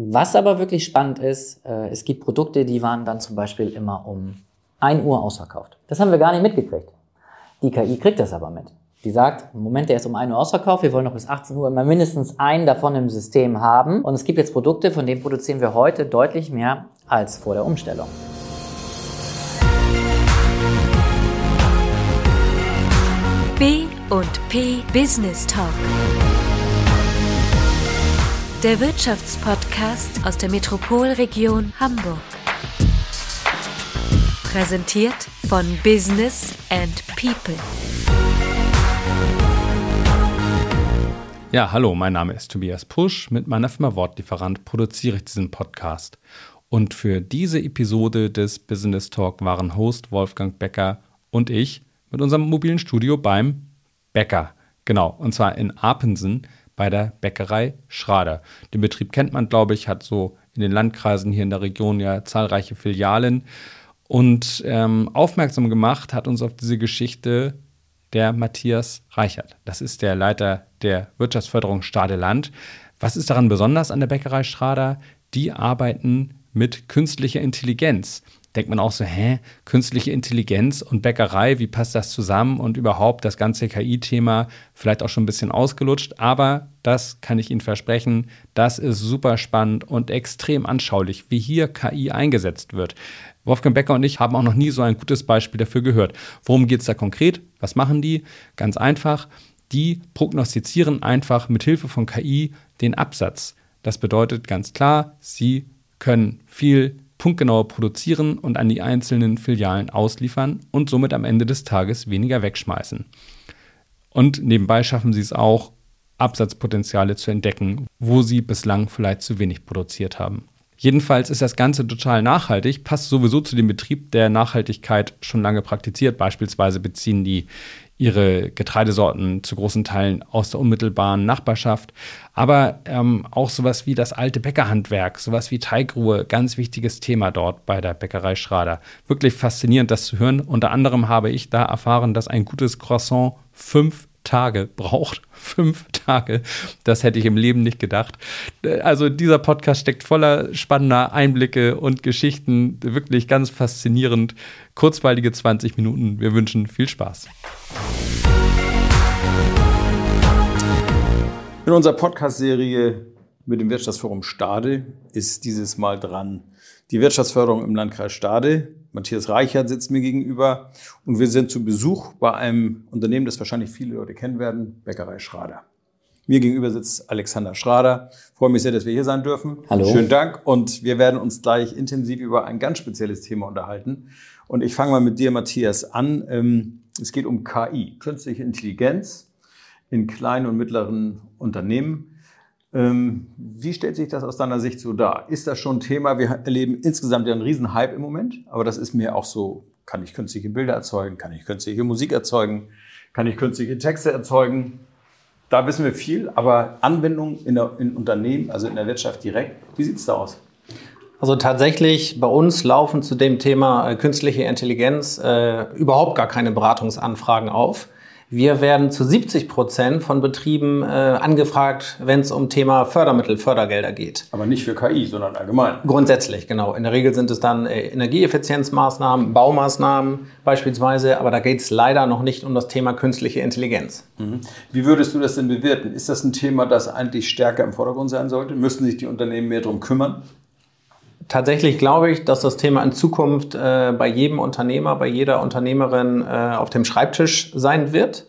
Was aber wirklich spannend ist, äh, es gibt Produkte, die waren dann zum Beispiel immer um 1 Uhr ausverkauft. Das haben wir gar nicht mitgekriegt. Die KI kriegt das aber mit. Die sagt, im Moment, der ist um 1 Uhr ausverkauft, wir wollen noch bis 18 Uhr immer mindestens einen davon im System haben. Und es gibt jetzt Produkte, von denen produzieren wir heute deutlich mehr als vor der Umstellung. B und P Business Talk. Der Wirtschaftspodcast aus der Metropolregion Hamburg. Präsentiert von Business and People. Ja, hallo, mein Name ist Tobias Pusch. Mit meiner Firma Wortlieferant produziere ich diesen Podcast. Und für diese Episode des Business Talk waren Host Wolfgang Becker und ich mit unserem mobilen Studio beim Bäcker. Genau, und zwar in Apensen bei der Bäckerei Schrader. Den Betrieb kennt man, glaube ich, hat so in den Landkreisen hier in der Region ja zahlreiche Filialen. Und ähm, aufmerksam gemacht hat uns auf diese Geschichte der Matthias Reichert. Das ist der Leiter der Wirtschaftsförderung Stade-Land. Was ist daran besonders an der Bäckerei Schrader? Die arbeiten mit künstlicher Intelligenz denkt man auch so, hä, künstliche Intelligenz und Bäckerei, wie passt das zusammen und überhaupt das ganze KI-Thema vielleicht auch schon ein bisschen ausgelutscht, aber das kann ich Ihnen versprechen, das ist super spannend und extrem anschaulich, wie hier KI eingesetzt wird. Wolfgang Becker und ich haben auch noch nie so ein gutes Beispiel dafür gehört. Worum geht es da konkret? Was machen die? Ganz einfach, die prognostizieren einfach mit Hilfe von KI den Absatz. Das bedeutet ganz klar, sie können viel punktgenauer produzieren und an die einzelnen Filialen ausliefern und somit am Ende des Tages weniger wegschmeißen. Und nebenbei schaffen sie es auch, Absatzpotenziale zu entdecken, wo sie bislang vielleicht zu wenig produziert haben. Jedenfalls ist das Ganze total nachhaltig, passt sowieso zu dem Betrieb, der Nachhaltigkeit schon lange praktiziert. Beispielsweise beziehen die ihre Getreidesorten zu großen Teilen aus der unmittelbaren Nachbarschaft. Aber ähm, auch sowas wie das alte Bäckerhandwerk, sowas wie Teigruhe, ganz wichtiges Thema dort bei der Bäckerei Schrader. Wirklich faszinierend, das zu hören. Unter anderem habe ich da erfahren, dass ein gutes Croissant fünf Tage braucht. Fünf Tage. Das hätte ich im Leben nicht gedacht. Also dieser Podcast steckt voller spannender Einblicke und Geschichten. Wirklich ganz faszinierend. Kurzweilige 20 Minuten. Wir wünschen viel Spaß. In unserer Podcast-Serie mit dem Wirtschaftsforum Stade ist dieses Mal dran die Wirtschaftsförderung im Landkreis Stade. Matthias Reichert sitzt mir gegenüber und wir sind zu Besuch bei einem Unternehmen, das wahrscheinlich viele Leute kennen werden, Bäckerei Schrader. Mir gegenüber sitzt Alexander Schrader. freue mich sehr, dass wir hier sein dürfen. Hallo. Schönen Dank. Und wir werden uns gleich intensiv über ein ganz spezielles Thema unterhalten. Und ich fange mal mit dir, Matthias, an. Ähm, es geht um KI, künstliche Intelligenz in kleinen und mittleren Unternehmen. Ähm, wie stellt sich das aus deiner Sicht so dar? Ist das schon ein Thema? Wir erleben insgesamt ja einen riesen Hype im Moment, aber das ist mir auch so, kann ich künstliche Bilder erzeugen? Kann ich künstliche Musik erzeugen? Kann ich künstliche Texte erzeugen? Da wissen wir viel, aber Anwendung in, der, in Unternehmen, also in der Wirtschaft direkt, wie sieht es da aus? Also tatsächlich bei uns laufen zu dem Thema äh, künstliche Intelligenz äh, überhaupt gar keine Beratungsanfragen auf. Wir werden zu 70 Prozent von Betrieben äh, angefragt, wenn es um Thema Fördermittel, Fördergelder geht. Aber nicht für KI, sondern allgemein. Grundsätzlich, genau. In der Regel sind es dann äh, Energieeffizienzmaßnahmen, Baumaßnahmen beispielsweise, aber da geht es leider noch nicht um das Thema künstliche Intelligenz. Mhm. Wie würdest du das denn bewerten? Ist das ein Thema, das eigentlich stärker im Vordergrund sein sollte? Müssten sich die Unternehmen mehr darum kümmern? Tatsächlich glaube ich, dass das Thema in Zukunft äh, bei jedem Unternehmer, bei jeder Unternehmerin äh, auf dem Schreibtisch sein wird,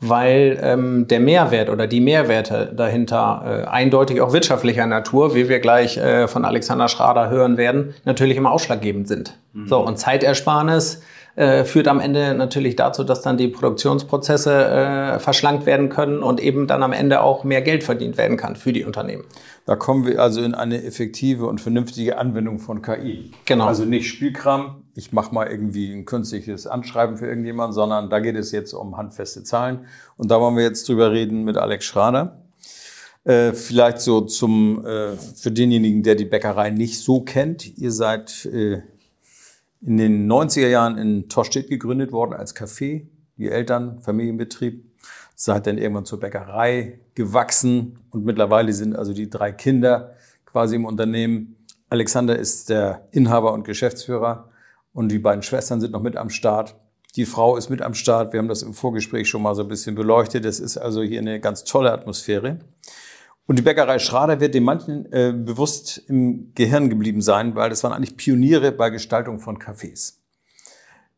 weil ähm, der Mehrwert oder die Mehrwerte dahinter äh, eindeutig auch wirtschaftlicher Natur, wie wir gleich äh, von Alexander Schrader hören werden, natürlich immer ausschlaggebend sind. Mhm. So und Zeitersparnis äh, führt am Ende natürlich dazu, dass dann die Produktionsprozesse äh, verschlankt werden können und eben dann am Ende auch mehr Geld verdient werden kann für die Unternehmen. Da kommen wir also in eine effektive und vernünftige Anwendung von KI. Genau. Also nicht Spielkram, ich mache mal irgendwie ein künstliches Anschreiben für irgendjemand, sondern da geht es jetzt um handfeste Zahlen. Und da wollen wir jetzt drüber reden mit Alex Schrader. Äh, vielleicht so zum, äh, für denjenigen, der die Bäckerei nicht so kennt. Ihr seid äh, in den 90er Jahren in Torstedt gegründet worden als Café. Die Eltern, Familienbetrieb seid dann irgendwann zur Bäckerei gewachsen und mittlerweile sind also die drei Kinder quasi im Unternehmen. Alexander ist der Inhaber und Geschäftsführer und die beiden Schwestern sind noch mit am Start. Die Frau ist mit am Start. Wir haben das im Vorgespräch schon mal so ein bisschen beleuchtet. Es ist also hier eine ganz tolle Atmosphäre. Und die Bäckerei Schrader wird dem manchen äh, bewusst im Gehirn geblieben sein, weil das waren eigentlich Pioniere bei Gestaltung von Cafés.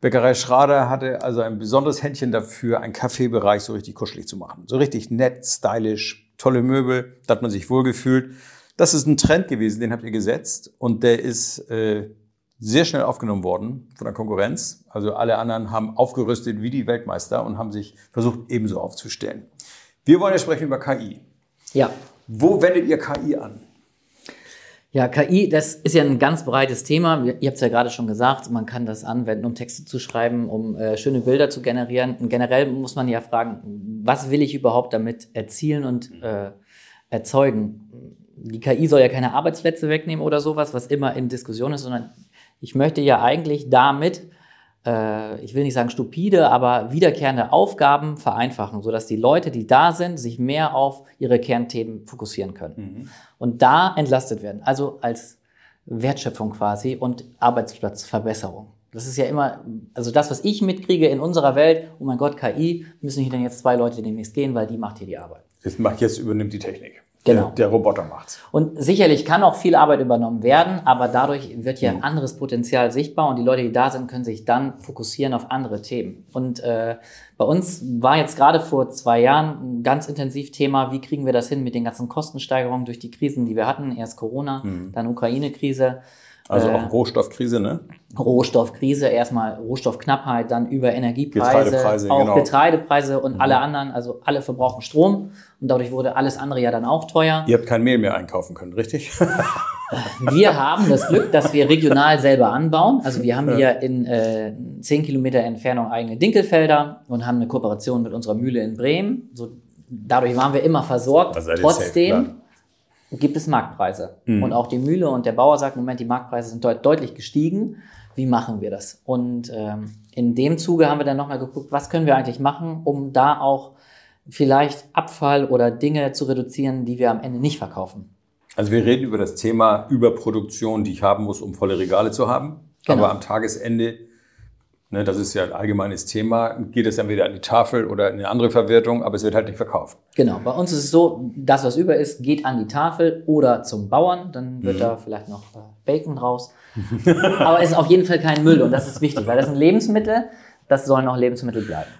Bäckerei Schrader hatte also ein besonderes Händchen dafür, einen Kaffeebereich so richtig kuschelig zu machen. So richtig nett, stylisch, tolle Möbel, da hat man sich wohlgefühlt. Das ist ein Trend gewesen, den habt ihr gesetzt und der ist äh, sehr schnell aufgenommen worden von der Konkurrenz. Also alle anderen haben aufgerüstet wie die Weltmeister und haben sich versucht ebenso aufzustellen. Wir wollen ja sprechen über KI. Ja. Wo wendet ihr KI an? Ja, KI, das ist ja ein ganz breites Thema. Ihr habt es ja gerade schon gesagt, man kann das anwenden, um Texte zu schreiben, um äh, schöne Bilder zu generieren. Und generell muss man ja fragen, was will ich überhaupt damit erzielen und äh, erzeugen? Die KI soll ja keine Arbeitsplätze wegnehmen oder sowas, was immer in Diskussion ist, sondern ich möchte ja eigentlich damit äh, ich will nicht sagen stupide, aber wiederkehrende Aufgaben vereinfachen, sodass die Leute, die da sind, sich mehr auf ihre Kernthemen fokussieren können. Mhm. Und da entlastet werden. Also als Wertschöpfung quasi und Arbeitsplatzverbesserung. Das ist ja immer, also das, was ich mitkriege in unserer Welt, oh mein Gott, KI, müssen hier denn jetzt zwei Leute demnächst gehen, weil die macht hier die Arbeit. Jetzt, macht, jetzt übernimmt die Technik. Genau. Der, der Roboter macht's. Und sicherlich kann auch viel Arbeit übernommen werden, aber dadurch wird ja ein anderes Potenzial sichtbar und die Leute, die da sind, können sich dann fokussieren auf andere Themen. Und äh, bei uns war jetzt gerade vor zwei Jahren ein ganz intensiv Thema, wie kriegen wir das hin mit den ganzen Kostensteigerungen durch die Krisen, die wir hatten. Erst Corona, mhm. dann Ukraine-Krise. Also auch äh, Rohstoffkrise, ne? Rohstoffkrise, erstmal Rohstoffknappheit, dann über Energiepreise, Getreidepreise, auch genau. Getreidepreise und mhm. alle anderen, also alle verbrauchen Strom und dadurch wurde alles andere ja dann auch teuer. Ihr habt kein Mehl mehr einkaufen können, richtig? wir haben das Glück, dass wir regional selber anbauen. Also wir haben hier in äh, 10 Kilometer Entfernung eigene Dinkelfelder und haben eine Kooperation mit unserer Mühle in Bremen. So, dadurch waren wir immer versorgt. Also Trotzdem gibt es Marktpreise. Mhm. Und auch die Mühle und der Bauer sagt, Moment, die Marktpreise sind deut deutlich gestiegen. Wie machen wir das? Und ähm, in dem Zuge haben wir dann nochmal geguckt, was können wir eigentlich machen, um da auch vielleicht Abfall oder Dinge zu reduzieren, die wir am Ende nicht verkaufen. Also wir reden über das Thema Überproduktion, die ich haben muss, um volle Regale zu haben. Genau. Aber am Tagesende Ne, das ist ja ein allgemeines Thema. Geht es dann wieder an die Tafel oder in eine andere Verwertung, aber es wird halt nicht verkauft. Genau, bei uns ist es so, das, was über ist, geht an die Tafel oder zum Bauern. Dann wird mhm. da vielleicht noch äh, Bacon raus. aber es ist auf jeden Fall kein Müll und das ist wichtig, weil das sind Lebensmittel, das sollen auch Lebensmittel bleiben.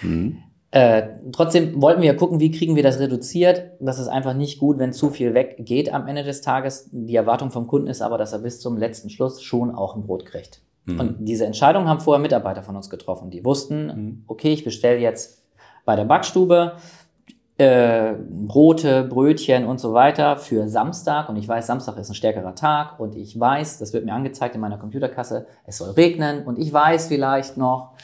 Mhm. Äh, trotzdem wollten wir ja gucken, wie kriegen wir das reduziert. Das ist einfach nicht gut, wenn zu viel weggeht am Ende des Tages. Die Erwartung vom Kunden ist aber, dass er bis zum letzten Schluss schon auch ein Brot kriegt. Mhm. Und diese Entscheidung haben vorher Mitarbeiter von uns getroffen. Die wussten, mhm. okay, ich bestelle jetzt bei der Backstube äh, Brote, Brötchen und so weiter für Samstag und ich weiß, Samstag ist ein stärkerer Tag und ich weiß, das wird mir angezeigt in meiner Computerkasse, es soll regnen und ich weiß vielleicht noch,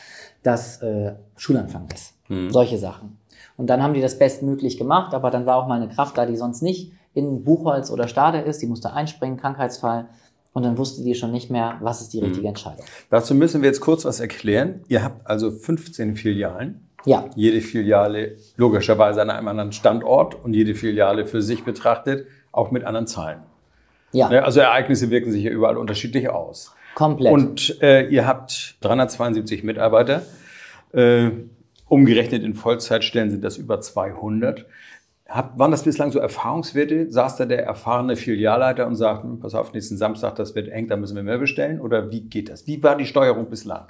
dass äh, Schulanfang ist. Mhm. Solche Sachen. Und dann haben die das bestmöglich gemacht, aber dann war auch mal eine Kraft da, die sonst nicht in Buchholz oder Stade ist, die musste einspringen, Krankheitsfall. Und dann wusste die schon nicht mehr, was ist die mhm. richtige Entscheidung. Dazu müssen wir jetzt kurz was erklären. Ihr habt also 15 Filialen. Ja. Jede Filiale logischerweise an einem anderen Standort und jede Filiale für sich betrachtet, auch mit anderen Zahlen. Ja. Ne, also Ereignisse wirken sich ja überall unterschiedlich aus. Komplett. Und äh, ihr habt 372 Mitarbeiter. Äh, umgerechnet in Vollzeitstellen sind das über 200. Hab, waren das bislang so Erfahrungswerte? Saß da der erfahrene Filialleiter und sagt, hm, pass auf, nächsten Samstag, das wird eng, da müssen wir mehr bestellen? Oder wie geht das? Wie war die Steuerung bislang?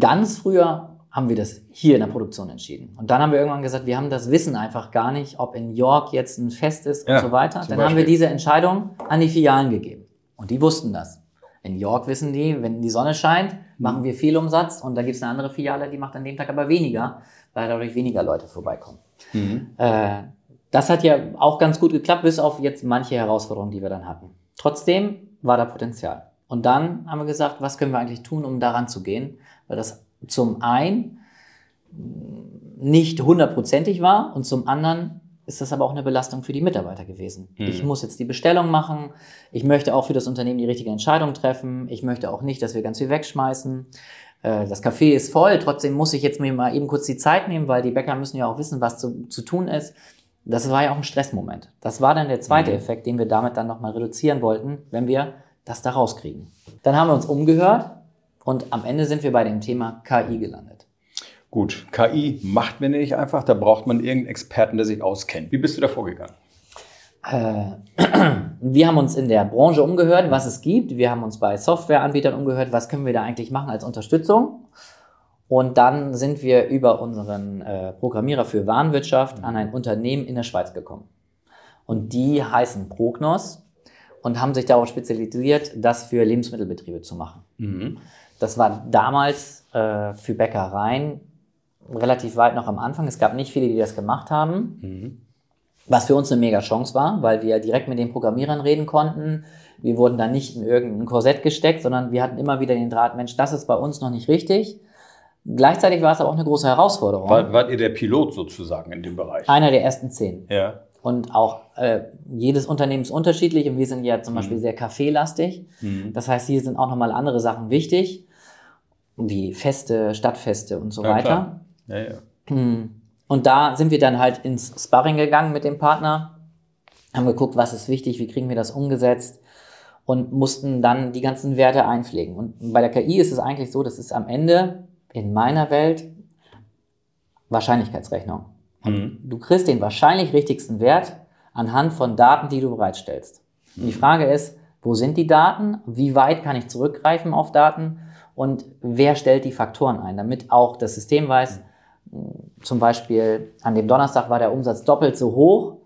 Ganz früher haben wir das hier in der Produktion entschieden. Und dann haben wir irgendwann gesagt, wir haben das Wissen einfach gar nicht, ob in York jetzt ein Fest ist und Ja, so weiter. Dann haben wir Beispiel. diese Entscheidung an die Filialen gegeben. Und die wussten das. In York wissen die, wenn die Sonne scheint, machen wir viel Umsatz und da gibt es eine andere Filiale, die macht an dem Tag aber weniger, weil dadurch weniger Leute vorbeikommen. Äh, das hat ja auch ganz gut geklappt, bis auf jetzt manche Herausforderungen, die wir dann hatten. Trotzdem war da Potenzial. Und dann haben wir gesagt, was können wir eigentlich tun, um daran zu gehen? Weil das zum einen nicht hundertprozentig war und zum anderen ist das aber auch eine Belastung für die Mitarbeiter gewesen. Ich muss jetzt die Bestellung machen. Ich möchte auch für das Unternehmen die richtige Entscheidung treffen. Ich möchte auch nicht, dass wir ganz viel wegschmeißen. Äh, Das Café ist voll, trotzdem muss ich jetzt mir mal eben kurz die Zeit nehmen, weil die Bäcker müssen ja auch wissen, was zu, zu tun ist. Das war ja auch ein Stressmoment. Das war dann der zweite Mhm. Effekt, den wir damit dann nochmal reduzieren wollten, wenn wir das da rauskriegen. Dann haben wir uns umgehört und am Ende sind wir bei dem Thema KI gelandet. Gut, KI macht man nicht einfach, da braucht man irgendeinen Experten, der sich auskennt. Wie bist du da vorgegangen? Äh, wir haben uns in der Branche umgehört, was es gibt. Wir haben uns bei Softwareanbietern umgehört, was können wir da eigentlich machen als Unterstützung. Und dann sind wir über unseren äh, Programmierer für Warenwirtschaft an ein Unternehmen in der Schweiz gekommen. Und die heißen Prognos und haben sich darauf spezialisiert, das für Lebensmittelbetriebe zu machen. Mhm. Das war damals äh, für Bäckereien relativ weit noch am Anfang. Es gab nicht viele, die das gemacht haben. Mhm. Was für uns eine mega Chance war, weil wir direkt mit den Programmierern reden konnten. Wir wurden da nicht in irgendein Korsett gesteckt, sondern wir hatten immer wieder den Draht, Mensch, das ist bei uns noch nicht richtig. Gleichzeitig war es aber auch eine große Herausforderung. War, wart ihr der Pilot sozusagen in dem Bereich? Einer der ersten zehn. Ja. Und auch äh, jedes Unternehmen ist unterschiedlich und wir sind ja zum Beispiel sehr kaffeelastig. Mhm. Das heißt, hier sind auch nochmal andere Sachen wichtig, wie Feste, Stadtfeste und so Ja, weiter. klar. Ja, ja. Hm. Und da sind wir dann halt ins Sparring gegangen mit dem Partner, haben geguckt, was ist wichtig, wie kriegen wir das umgesetzt und mussten dann die ganzen Werte einpflegen. Und bei der KI ist es eigentlich so, das ist am Ende in meiner Welt Wahrscheinlichkeitsrechnung. Mhm. Du kriegst den wahrscheinlich richtigsten Wert anhand von Daten, die du bereitstellst. Und die Frage ist, wo sind die Daten? Wie weit kann ich zurückgreifen auf Daten? Und wer stellt die Faktoren ein, damit auch das System weiß, zum Beispiel an dem Donnerstag war der Umsatz doppelt so hoch,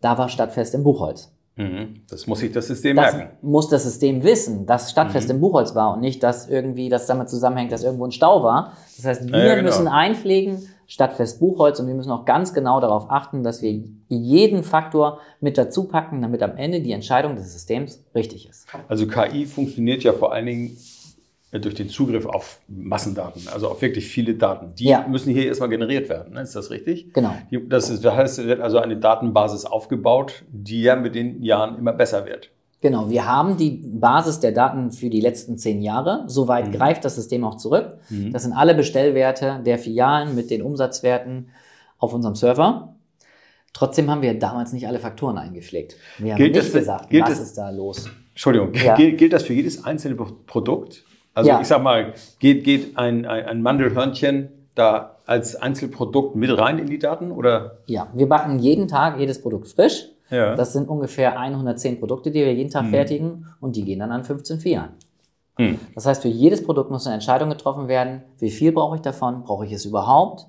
da war Stadtfest im Buchholz. Mhm. Das muss sich das System Das merken. muss das System wissen, dass Stadtfest Mhm. im Buchholz war und nicht, dass irgendwie das damit zusammenhängt, dass irgendwo ein Stau war. Das heißt, wir Ja, genau. müssen einpflegen Stadtfest Buchholz und wir müssen auch ganz genau darauf achten, dass wir jeden Faktor mit dazu packen, damit am Ende die Entscheidung des Systems richtig ist. Also KI funktioniert ja vor allen Dingen durch den Zugriff auf Massendaten, also auf wirklich viele Daten. Die Ja. müssen hier erstmal generiert werden. Ne? Ist das richtig? Genau. Die, das, ist, das heißt, es wird also eine Datenbasis aufgebaut, die ja mit den Jahren immer besser wird. Genau, wir haben die Basis der Daten für die letzten zehn Jahre. Soweit greift das System auch zurück. Das sind alle Bestellwerte der Filialen mit den Umsatzwerten auf unserem Server. Trotzdem haben wir damals nicht alle Faktoren eingepflegt. Wir haben Gilt nicht das gesagt, was das- ist da los. Entschuldigung, Ja. gilt, gilt das für jedes einzelne Pro- Produkt? Also Ja. ich sag mal, geht, geht ein, ein, ein Mandelhörnchen da als Einzelprodukt mit rein in die Daten? Oder? Ja, wir backen jeden Tag jedes Produkt frisch. Ja. Das sind ungefähr 110 Produkte, die wir jeden Tag fertigen und die gehen dann an 15 Filialen. Hm. Das heißt, für jedes Produkt muss eine Entscheidung getroffen werden, wie viel brauche ich davon, brauche ich es überhaupt?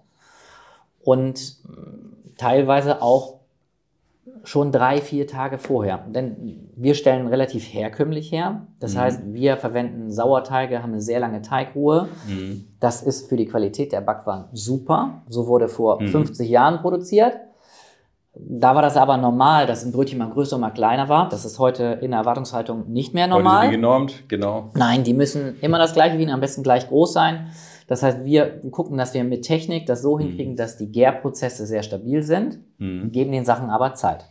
Und teilweise auch schon drei, vier Tage vorher. Denn wir stellen relativ herkömmlich her. Das Mhm. heißt, wir verwenden Sauerteige, haben eine sehr lange Teigruhe. Das ist für die Qualität der Backwaren super. So wurde vor Mhm. 50 Jahren produziert. Da war das aber normal, dass ein Brötchen mal größer und mal kleiner war. Das ist heute in der Erwartungshaltung nicht mehr Heute sind normal. die genormt, genau. Nein, die müssen immer das gleiche wiegen, am besten gleich groß sein. Das heißt, wir gucken, dass wir mit Technik das so hinkriegen, dass die Gärprozesse sehr stabil sind, geben den Sachen aber Zeit.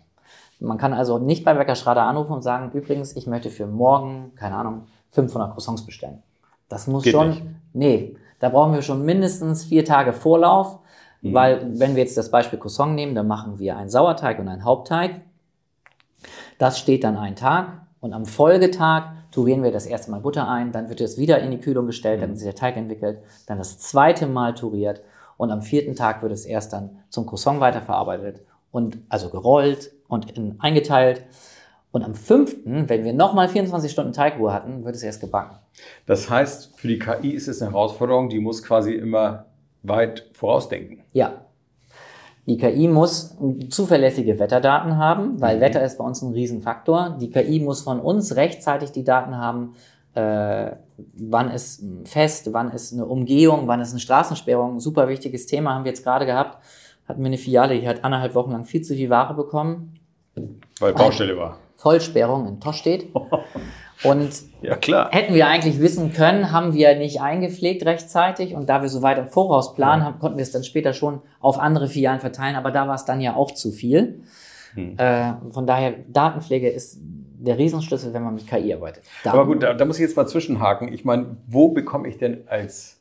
Man kann also nicht bei Bäcker Schrader anrufen und sagen, übrigens, ich möchte für morgen, keine Ahnung, 500 Croissants bestellen. Das muss Geht schon, nicht. nee, da brauchen wir schon mindestens vier Tage Vorlauf, weil wenn wir jetzt das Beispiel Croissant nehmen, dann machen wir einen Sauerteig und einen Hauptteig. Das steht dann einen Tag und am Folgetag turieren wir das erste Mal Butter ein, dann wird es wieder in die Kühlung gestellt, damit sich der Teig entwickelt, dann das zweite Mal turiert und am vierten Tag wird es erst dann zum Croissant weiterverarbeitet und also gerollt und in, eingeteilt. Und am fünften, wenn wir nochmal 24 Stunden Teigruhe hatten, wird es erst gebacken. Das heißt, für die KI ist es eine Herausforderung, die muss quasi immer weit vorausdenken. Ja. Die KI muss zuverlässige Wetterdaten haben, weil Wetter ist bei uns ein Riesenfaktor. Die KI muss von uns rechtzeitig die Daten haben, äh, wann ist ein Fest, wann ist eine Umgehung, wann ist eine Straßensperrung. Super wichtiges Thema haben wir jetzt gerade gehabt. Hatten wir eine Filiale, die hat anderthalb Wochen lang viel zu viel Ware bekommen. Weil Baustelle war. Vollsperrung in Tostedt. Und Ja. Hätten wir eigentlich wissen können, haben wir nicht eingepflegt rechtzeitig und da wir so weit im Voraus planen, haben, konnten wir es dann später schon auf andere Filialen verteilen, aber da war es dann ja auch zu viel. Hm. Äh, von daher, Datenpflege ist der Riesenschlüssel, wenn man mit KI arbeitet. Daten- Aber gut, da, da muss ich jetzt mal zwischenhaken. Ich meine, wo bekomme ich denn als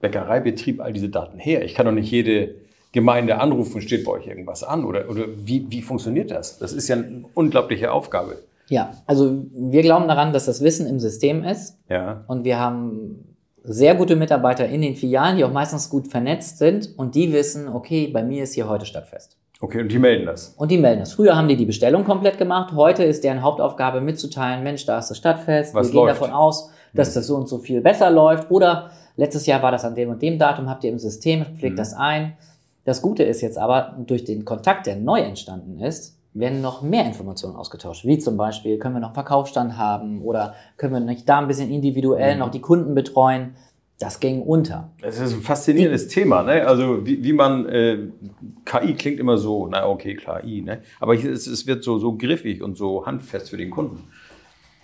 Bäckereibetrieb all diese Daten her? Ich kann doch nicht jede Gemeinde anrufen, steht bei euch irgendwas an? Oder, oder wie, wie funktioniert das? Das ist ja eine unglaubliche Aufgabe. Ja, also wir glauben daran, dass das Wissen im System ist. Ja. Und wir haben sehr gute Mitarbeiter in den Filialen, die auch meistens gut vernetzt sind und die wissen, okay, bei mir ist hier heute Stadtfest. Okay, und die melden das. Und die melden das. Früher haben die die Bestellung komplett gemacht. Heute ist deren Hauptaufgabe mitzuteilen, Mensch, da ist das Stadtfest. Was wir gehen läuft? davon aus, dass das so und so viel besser läuft. Oder letztes Jahr war das an dem und dem Datum, habt ihr im System, pflegt das ein. Das Gute ist jetzt aber, durch den Kontakt, der neu entstanden ist, werden noch mehr Informationen ausgetauscht. Wie zum Beispiel, können wir noch einen Verkaufsstand haben oder können wir nicht da ein bisschen individuell noch die Kunden betreuen. Das ging unter. Das ist ein faszinierendes Thema, ne? Also wie, wie man äh, KI klingt immer so, na okay, klar, I, ne? Aber ist, es wird so, so griffig und so handfest für den Kunden.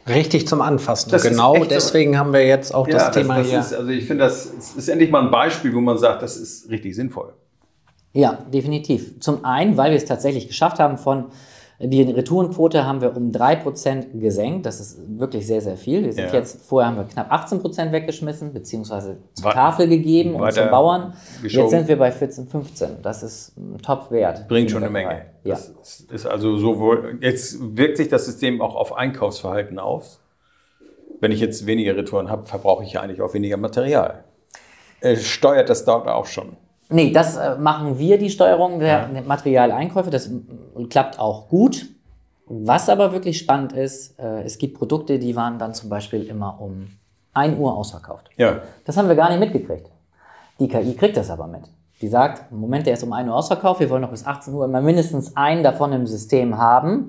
Richtig zum Anfassen. Das genau echt so. deswegen haben wir jetzt auch das Thema das hier. Ist, also ich finde, das ist, ist endlich mal ein Beispiel, wo man sagt, das ist richtig sinnvoll. Ja, definitiv. Zum einen, weil wir es tatsächlich geschafft haben von die Retourenquote haben wir um 3% gesenkt. Das ist wirklich sehr, sehr viel. Wir sind Ja. jetzt, vorher haben wir knapp 18% weggeschmissen, beziehungsweise zur Wei- Tafel gegeben und zum Bauern. geschoben. Jetzt sind wir bei 14, 15. Das ist ein Top-Wert. Bringt schon eine. Menge. Ja. Das ist- ist also sowohl, jetzt wirkt sich das System auch auf Einkaufsverhalten aus. Wenn ich jetzt weniger Retouren habe, verbrauche ich ja eigentlich auch weniger Material. Äh, steuert das dort auch schon? Nee, das äh, machen wir, die Steuerung der Materialeinkäufe. Das klappt auch gut. Was aber wirklich spannend ist, äh, es gibt Produkte, die waren dann zum Beispiel immer um 1 Uhr ausverkauft. Ja. Das haben wir gar nicht mitgekriegt. Die KI kriegt das aber mit. Die sagt, im Moment, der ist um 1 Uhr ausverkauft, wir wollen noch bis 18 Uhr immer mindestens einen davon im System haben.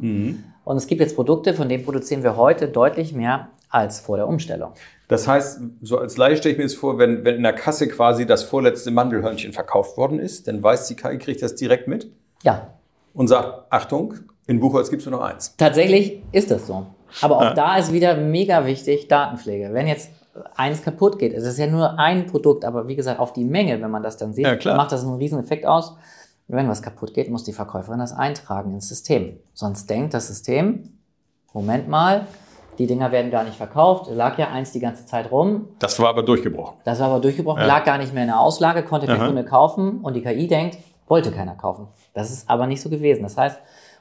Und es gibt jetzt Produkte, von denen produzieren wir heute deutlich mehr als vor der Umstellung. Das heißt, so als Laie stelle ich mir jetzt vor, wenn, wenn in der Kasse quasi das vorletzte Mandelhörnchen verkauft worden ist, dann weiß die KI, kriegt das direkt mit Ja, und sagt, Achtung, in Buchholz gibt es nur noch eins. Tatsächlich ist das so. Aber auch da ist wieder mega wichtig Datenpflege. Wenn jetzt eins kaputt geht, es ist ja nur ein Produkt, aber wie gesagt, auf die Menge, wenn man das dann sieht, Ja, macht das einen riesen Effekt aus. Wenn was kaputt geht, muss die Verkäuferin das eintragen ins System. Sonst denkt das System, Moment mal, die Dinger werden gar nicht verkauft, lag ja eins die ganze Zeit rum, Das war aber durchgebrochen. das war aber durchgebrochen, lag gar nicht mehr in der Auslage, konnte der Aha. Kunde kaufen und die KI denkt, wollte keiner kaufen. Das ist aber nicht so gewesen. Das heißt,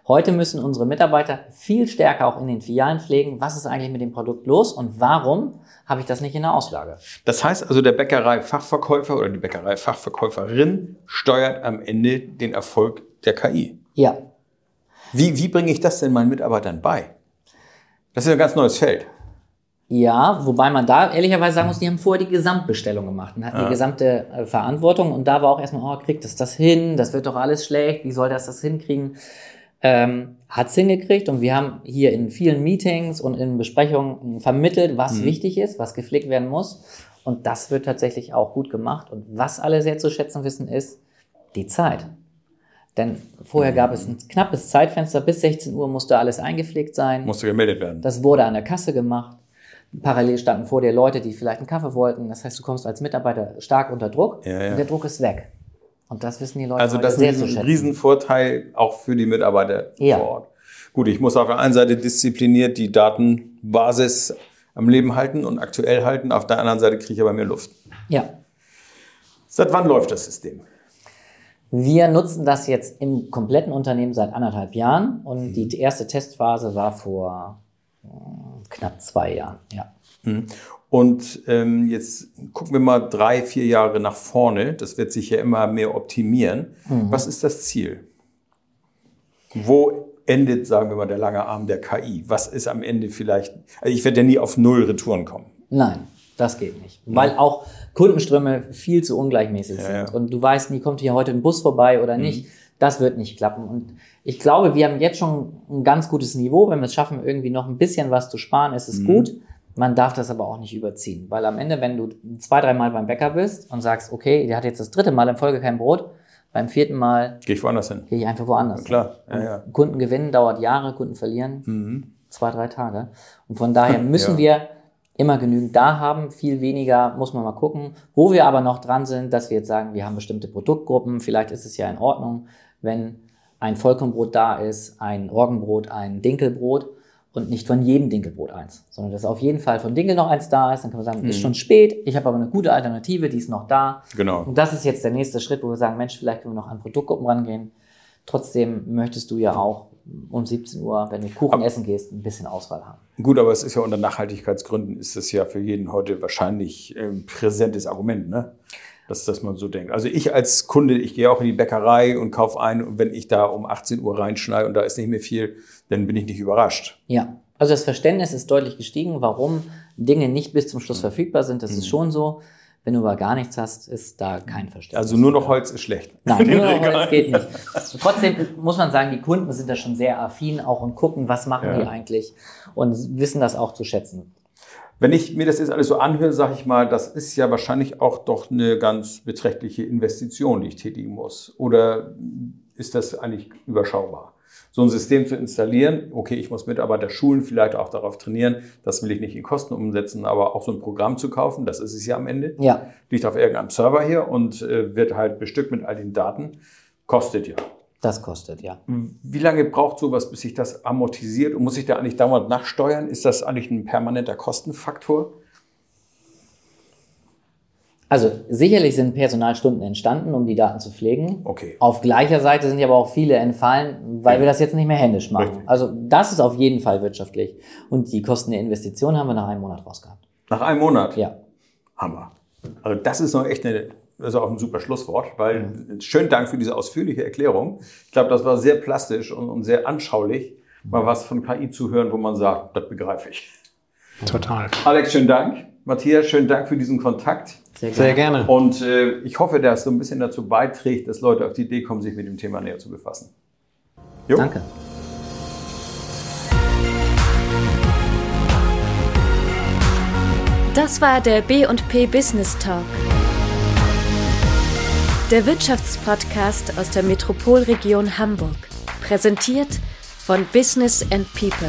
heute müssen unsere Mitarbeiter viel stärker auch in den Filialen pflegen, was ist eigentlich mit dem Produkt los und warum habe ich das nicht in der Auslage? Das heißt also, der Bäckerei-Fachverkäufer oder die Bäckerei-Fachverkäuferin steuert am Ende den Erfolg der KI. Ja, Wie, wie bringe ich das denn meinen Mitarbeitern bei? Das ist ein ganz neues Feld. Ja, wobei man da ehrlicherweise sagen muss, die haben vorher die Gesamtbestellung gemacht und hatten die gesamte äh, Verantwortung und da war auch erstmal, oh, kriegt es das hin? Das wird doch alles schlecht, wie soll das das hinkriegen? Ähm, hat es hingekriegt und wir haben hier in vielen Meetings und in Besprechungen vermittelt, was wichtig ist, was gepflegt werden muss und das wird tatsächlich auch gut gemacht und was alle sehr zu schätzen wissen ist die Zeit. Denn vorher gab es ein knappes Zeitfenster, bis 16 Uhr musste alles eingepflegt sein. Musste gemeldet werden. Das wurde an der Kasse gemacht. Parallel standen vor dir Leute, die vielleicht einen Kaffee wollten. Das heißt, du kommst als Mitarbeiter stark unter Druck Ja, ja. und der Druck ist weg. Und das wissen die Leute Also das ist sehr ein riesen, schätzen. Riesenvorteil auch für die Mitarbeiter Ja. vor Ort. Gut, ich muss auf der einen Seite diszipliniert die Datenbasis am Leben halten und aktuell halten. Auf der anderen Seite kriege ich aber mehr Luft. Ja. Seit wann läuft das System? Wir nutzen das jetzt im kompletten Unternehmen seit anderthalb Jahren und Mhm. die erste Testphase war vor äh, knapp zwei Jahren. Ja. Und ähm, jetzt gucken wir mal drei, vier Jahre nach vorne. Das wird sich ja immer mehr optimieren. Was ist das Ziel? Wo endet, sagen wir mal, der lange Arm der KI? Was ist am Ende vielleicht? Also ich werde ja nie auf null Retouren kommen. Nein, das geht nicht. Weil auch Kundenströme viel zu ungleichmäßig sind. ja. Mhm. Und du weißt nie, kommt hier heute ein Bus vorbei oder nicht. Das wird nicht klappen. Und ich glaube, wir haben jetzt schon ein ganz gutes Niveau. Wenn wir es schaffen, irgendwie noch ein bisschen was zu sparen, ist es Mhm. gut. Man darf das aber auch nicht überziehen. Weil am Ende, wenn du zwei, dreimal beim Bäcker bist und sagst, okay, der hat jetzt das dritte Mal in Folge kein Brot, beim vierten Mal Gehe ich woanders hin? gehe ich einfach woanders. hin. klar, ja, ja. Kunden gewinnen dauert Jahre, Kunden verlieren zwei, drei Tage. Und von daher müssen Ja. wir immer genügend da haben, viel weniger muss man mal gucken. Wo wir aber noch dran sind, dass wir jetzt sagen, wir haben bestimmte Produktgruppen, vielleicht ist es ja in Ordnung, wenn ein Vollkornbrot da ist, ein Roggenbrot, ein Dinkelbrot und nicht von jedem Dinkelbrot eins, sondern dass auf jeden Fall von Dinkel noch eins da ist. Dann kann man sagen, Mhm. ist schon spät, ich habe aber eine gute Alternative, die ist noch da. Genau. Und das ist jetzt der nächste Schritt, wo wir sagen, Mensch, vielleicht können wir noch an Produktgruppen rangehen. Trotzdem möchtest du ja auch um 17 Uhr, wenn du Kuchen Aber- essen gehst, ein bisschen Auswahl haben. Gut, aber es ist ja unter Nachhaltigkeitsgründen ist das ja für jeden heute wahrscheinlich ein präsentes Argument, ne? Dass, dass man so denkt. Also ich als Kunde, ich gehe auch in die Bäckerei und kaufe ein und wenn ich da um 18 Uhr reinschneide und da ist nicht mehr viel, dann bin ich nicht überrascht. Ja, also das Verständnis ist deutlich gestiegen, warum Dinge nicht bis zum Schluss verfügbar sind. Das ist schon so. Wenn du aber gar nichts hast, ist da kein Verständnis. Also nur noch Holz ist schlecht. Nein, nur noch Holz geht nicht. Trotzdem muss man sagen, die Kunden sind da schon sehr affin auch und gucken, was machen Ja. die eigentlich und wissen das auch zu schätzen. Wenn ich mir das jetzt alles so anhöre, sage ich mal, das ist ja wahrscheinlich auch doch eine ganz beträchtliche Investition, die ich tätigen muss. Oder ist das eigentlich überschaubar? So ein System zu installieren, okay, ich muss Mitarbeiter schulen, vielleicht auch darauf trainieren, das will ich nicht in Kosten umsetzen, aber auch so ein Programm zu kaufen, das ist es ja am Ende, Ja, liegt auf irgendeinem Server hier und äh, wird halt bestückt mit all den Daten, kostet ja. das kostet, ja. Wie lange braucht sowas, bis sich das amortisiert? Und muss ich da eigentlich dauernd nachsteuern? Ist das eigentlich ein permanenter Kostenfaktor? Also sicherlich sind Personalstunden entstanden, um die Daten zu pflegen. Okay. Auf gleicher Seite sind ja aber auch viele entfallen, weil Ja. wir das jetzt nicht mehr händisch machen. Richtig. Also das ist auf jeden Fall wirtschaftlich. Und die Kosten der Investition haben wir nach einem Monat rausgehabt. Nach einem Monat? Ja. Hammer. Also das ist noch echt eine, also auch ein super Schlusswort, weil schönen Dank für diese ausführliche Erklärung. Ich glaube, das war sehr plastisch und, und sehr anschaulich, mal was von KI zu hören, wo man sagt, das begreife ich. Total. Alex, schönen Dank. Matthias, schönen Dank für diesen Kontakt. Sehr gerne. Sehr gerne. Und äh, ich hoffe, dass es so ein bisschen dazu beiträgt, dass Leute auf die Idee kommen, sich mit dem Thema näher zu befassen. Jo. Danke. Das war der B&P Business Talk. Der Wirtschaftspodcast aus der Metropolregion Hamburg. Präsentiert von Business and People.